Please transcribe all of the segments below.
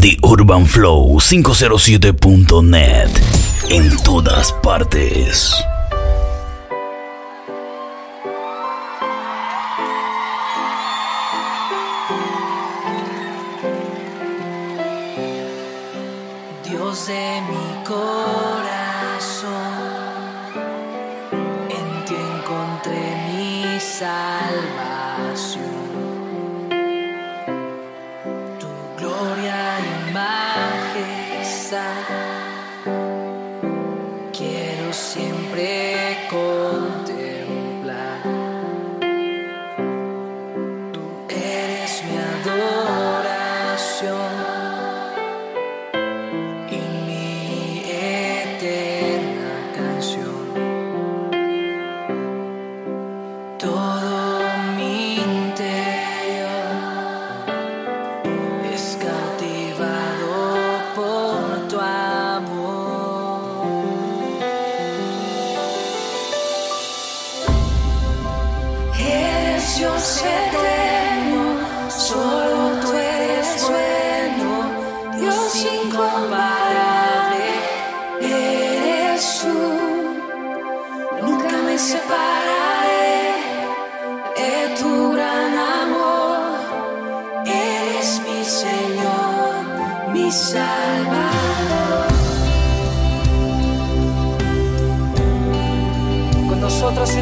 The Urban Flow 507.net. En todas partes.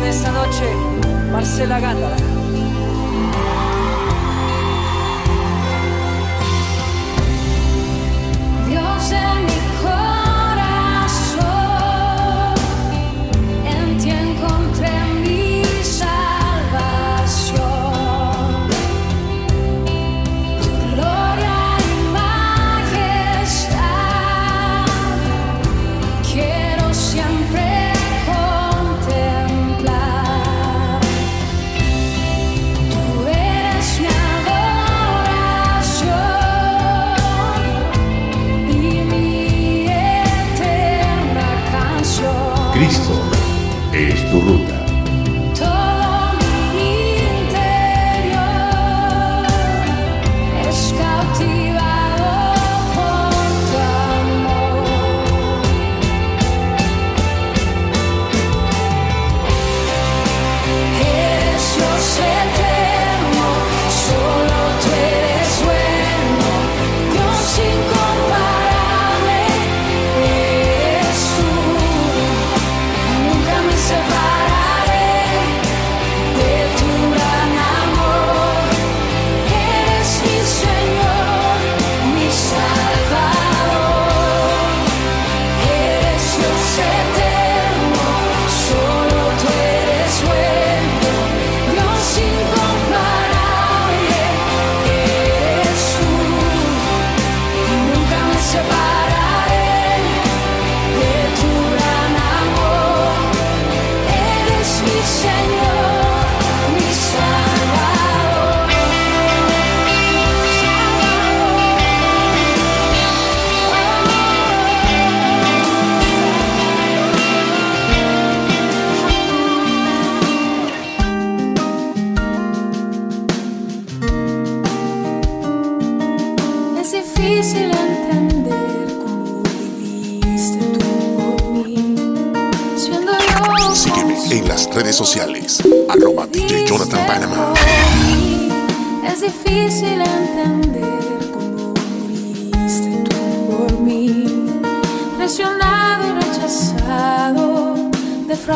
esta noche, Marcela Gándara.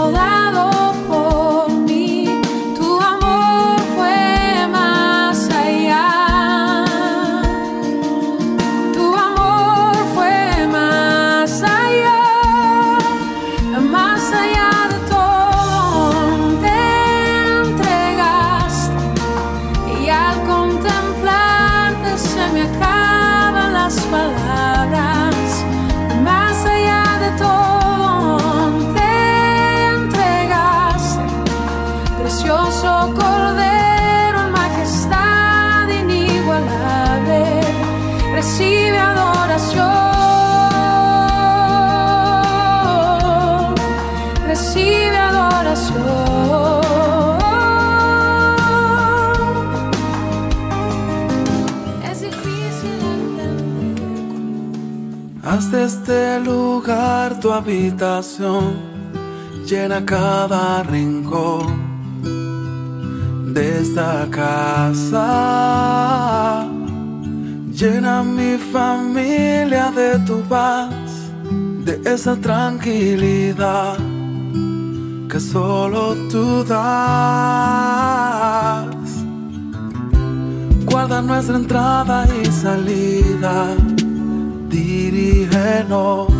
defraudado por tu habitación, llena cada rincón de esta casa. Llena mi familia de tu paz, de esa tranquilidad que solo tú das. Guarda nuestra entrada y salida, dirígenos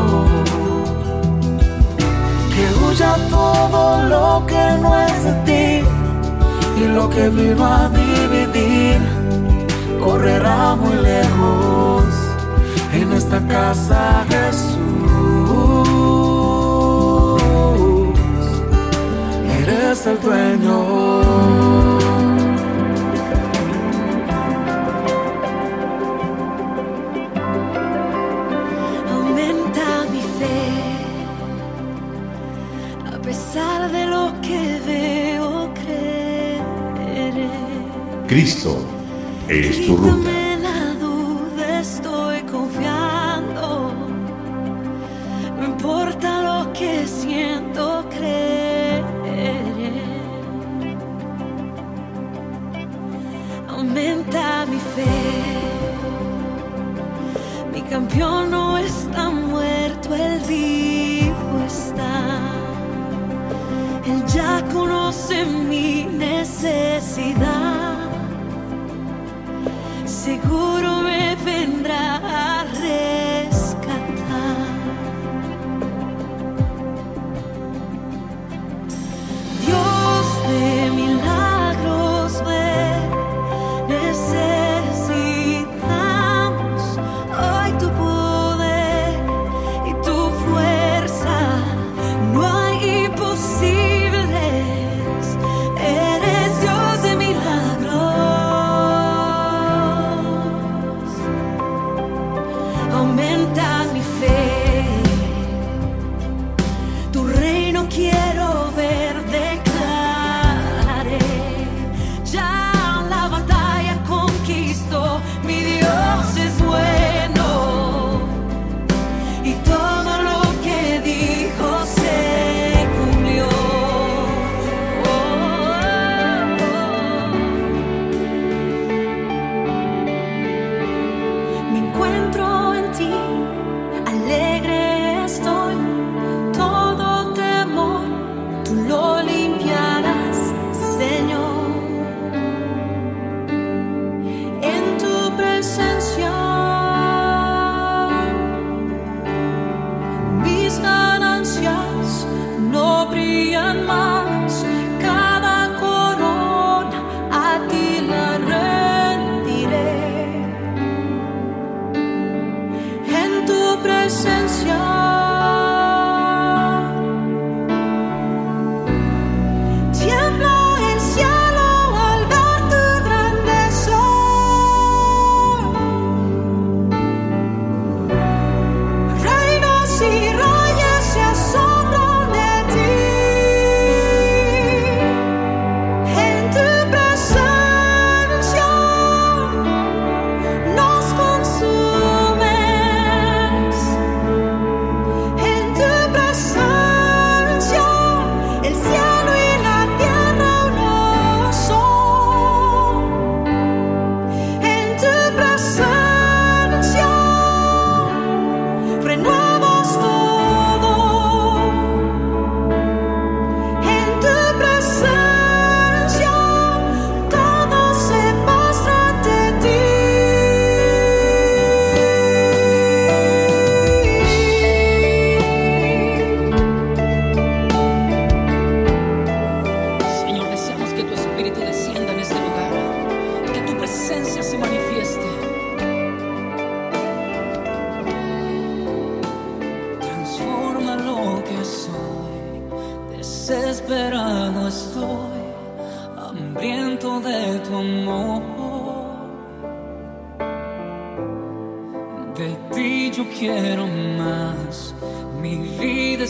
Huya todo lo que no es de ti y lo que vino a dividir correrá muy lejos en esta casa Jesús. Eres el dueño. Cristo es tu ruta. puro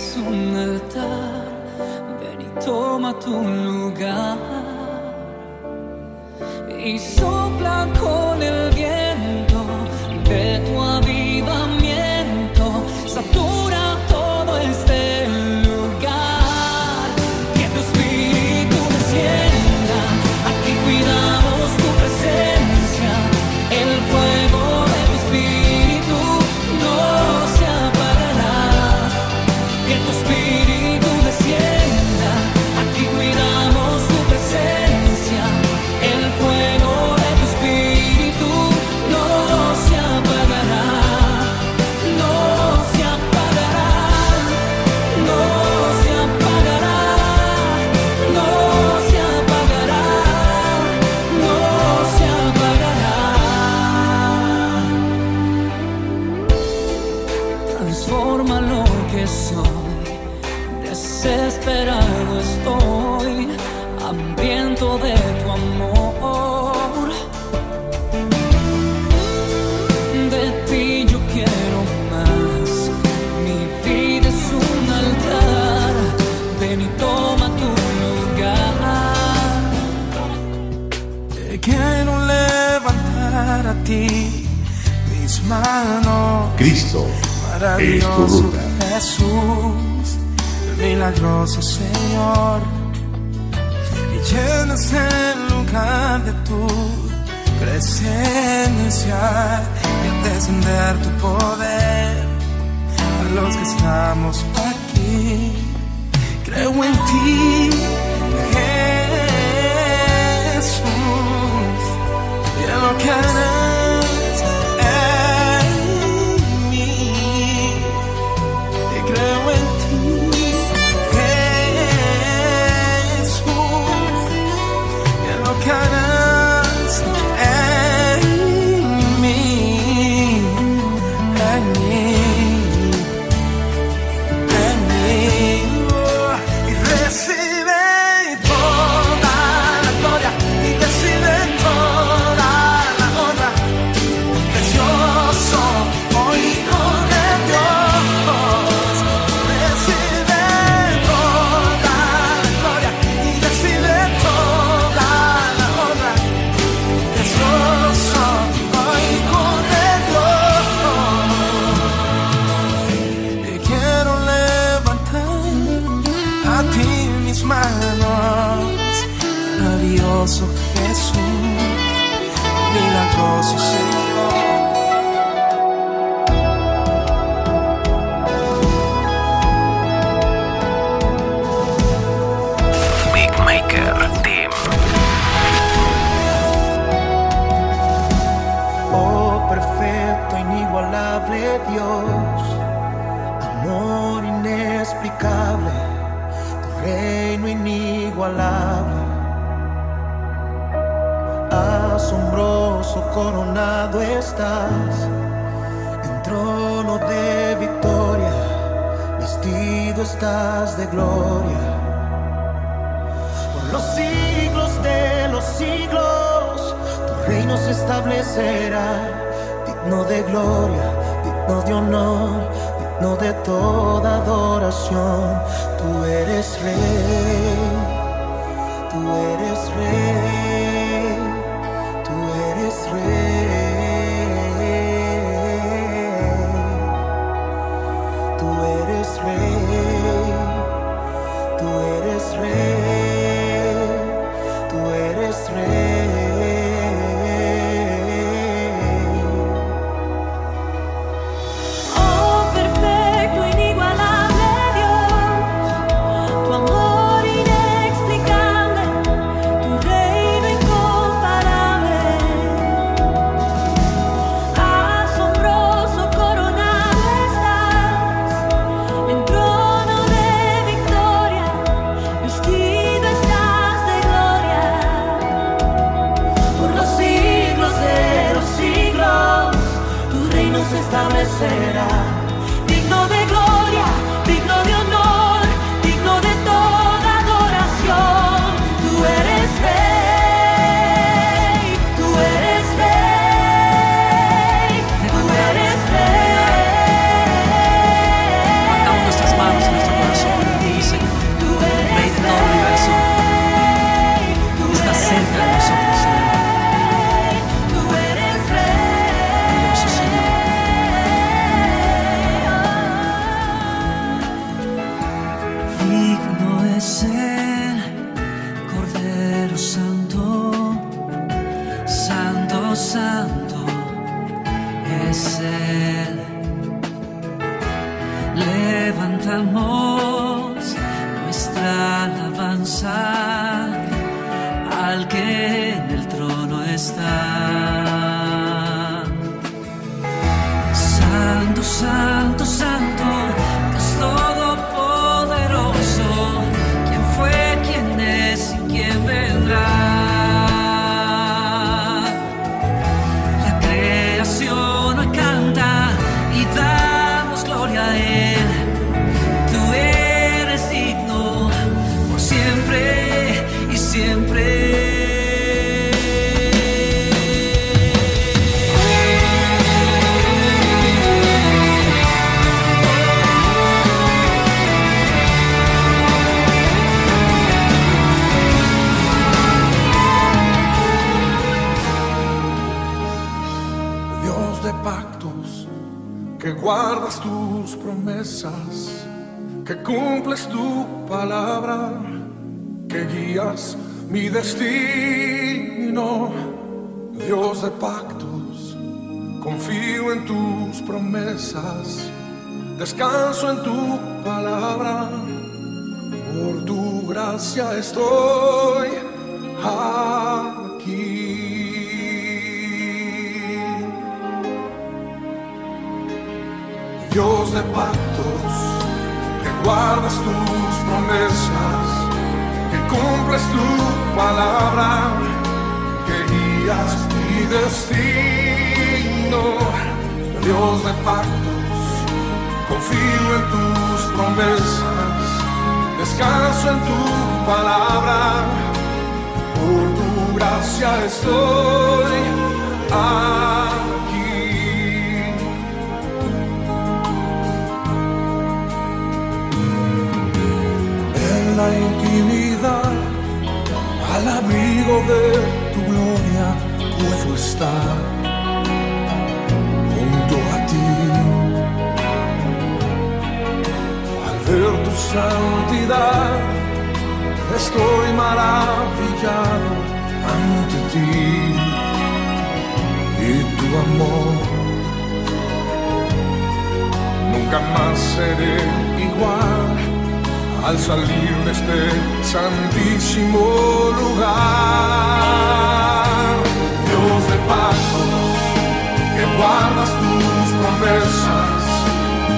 es un altar, ven y toma tu lugar. Y sopla con el desesperado estoy, hambriento de tu amor. De ti yo quiero más, mi vida es un altar, ven y toma tu lugar. Te quiero levantar a ti mis manos. Cristo es tu Maravilloso ruta. Jesús, milagroso Señor. Y llenas el lugar de tu presencia y al descender tu poder a los que estamos aquí. Creo en ti, Jesús, y lo que de gloria. Por los siglos de los siglos, tu reino se establecerá, digno de gloria, digno de honor, digno de toda adoración. Tú eres rey, tú eres rey, mi destino. Dios de pactos, confío en tus promesas, descanso en tu palabra, por tu gracia estoy aquí. Dios de pactos, que guardas tus promesas, cumples tu palabra, que guías mi destino. Dios de pactos, confío en tus promesas, descanso en tu palabra, por tu gracia estoy aquí. La intimidad, al abrigo de tu gloria, puedo estar junto a ti. Al ver tu santidad, estoy maravillado ante ti y tu amor. Nunca más seré igual al salir de este santísimo lugar. Dios de pactos, que guardas tus promesas,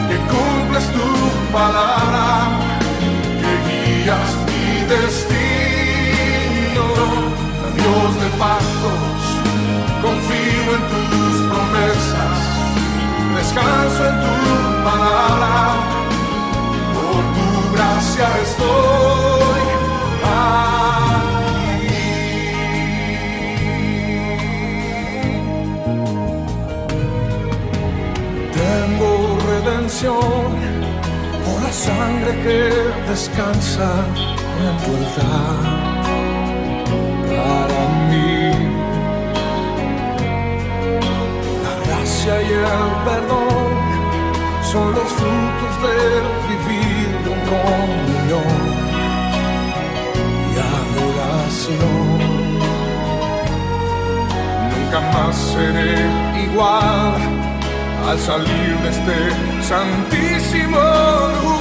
que cumples tu palabra, que guías mi destino. Dios de pactos, confío en tus promesas, descanso en tu palabra gracia estoy. Tengo redención por la sangre que descansa en tu altar para mí. La gracia y el perdón son los frutos del vivir comunión y adoración. Nunca más seré igual al salir de este santísimo lugar.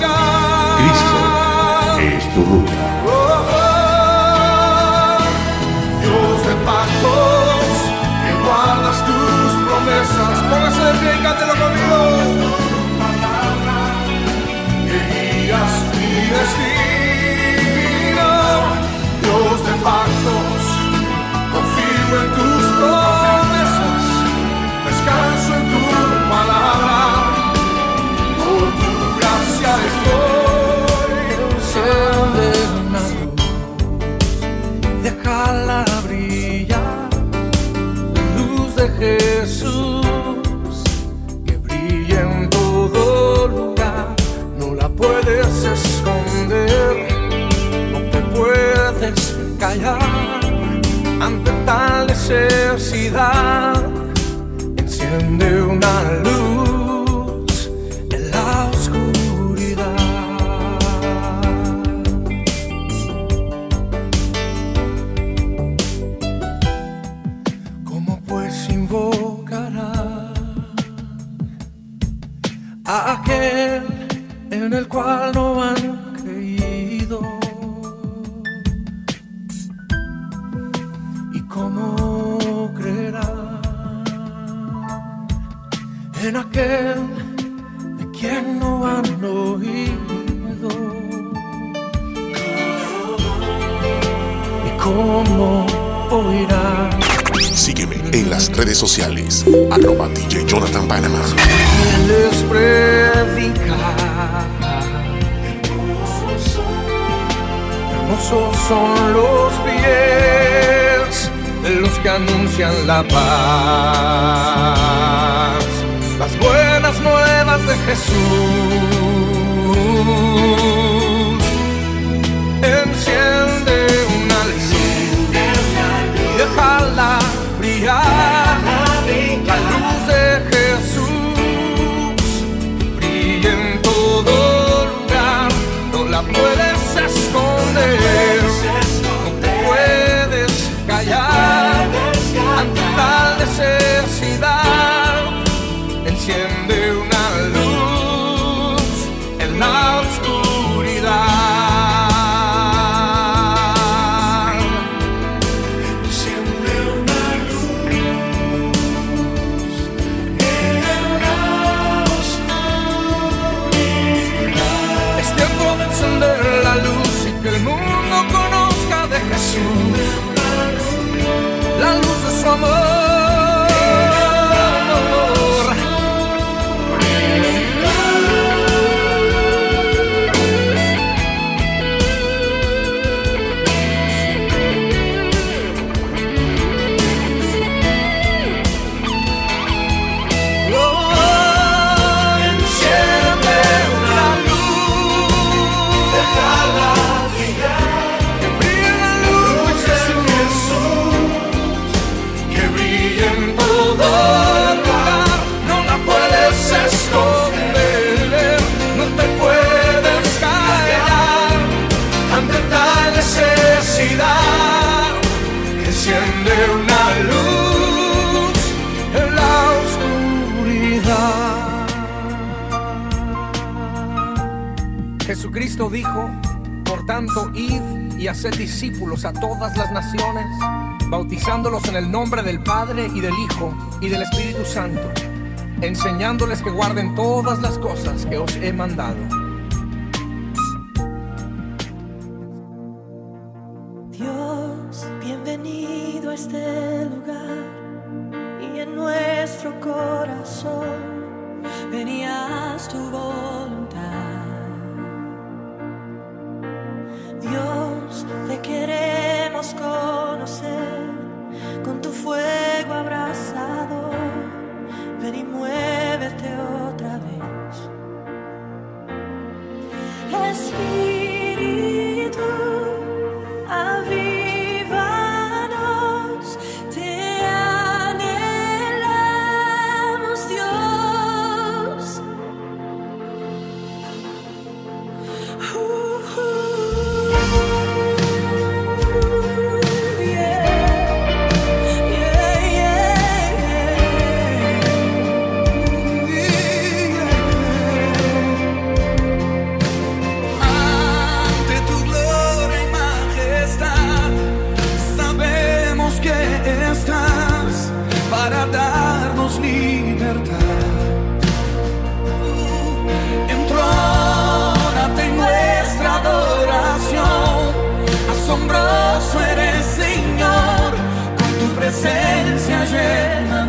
high. la paz. Las buenas nuevas de Jesús discípulos a todas las naciones, bautizándolos en el nombre del Padre y del Hijo y del Espíritu Santo, enseñándoles que guarden todas las cosas que os he mandado. Dios, bienvenido a este lugar y en nuestro corazón venías tu voz queremos conocer, con tu fuego habrá. Entrona te nuestra adoración, asombroso eres Señor, con tu presencia lleno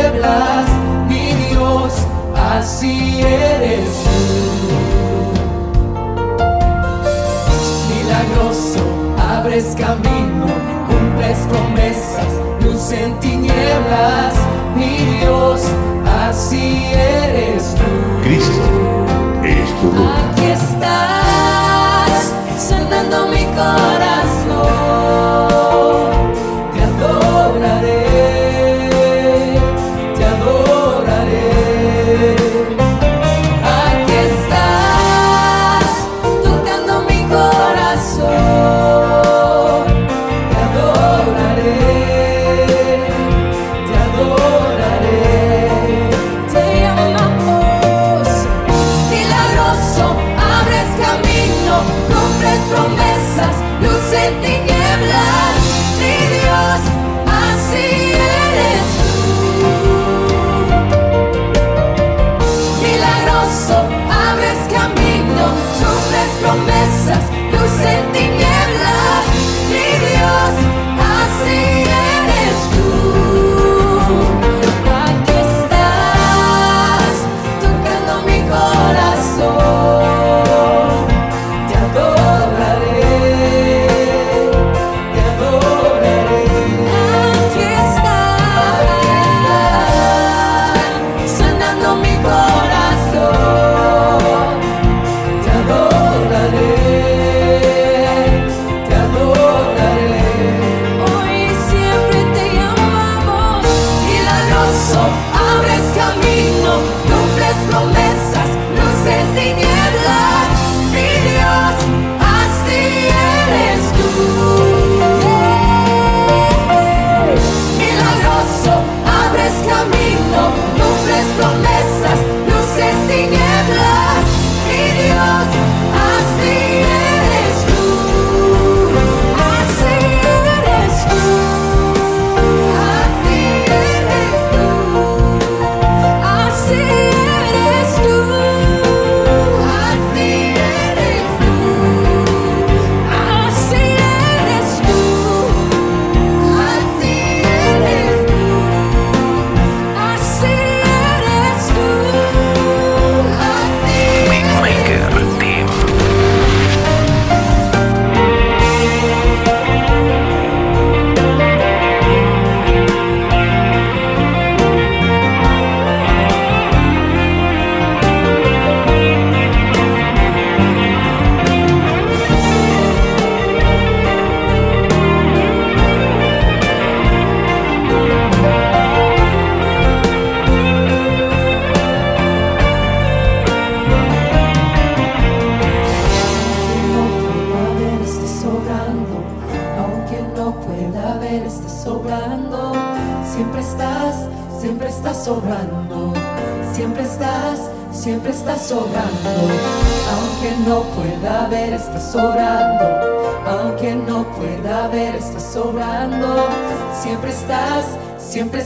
tinieblas, mi Dios, así eres tú. Milagroso, abres camino, cumples promesas, luz en tinieblas, mi Dios, así eres tú. Cristo, eres tu luz. Aquí estás, sanando mi corazón.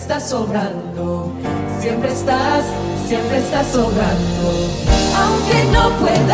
estás sobrando, siempre estás, siempre estás sobrando, aunque no pueda.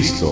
Cristo.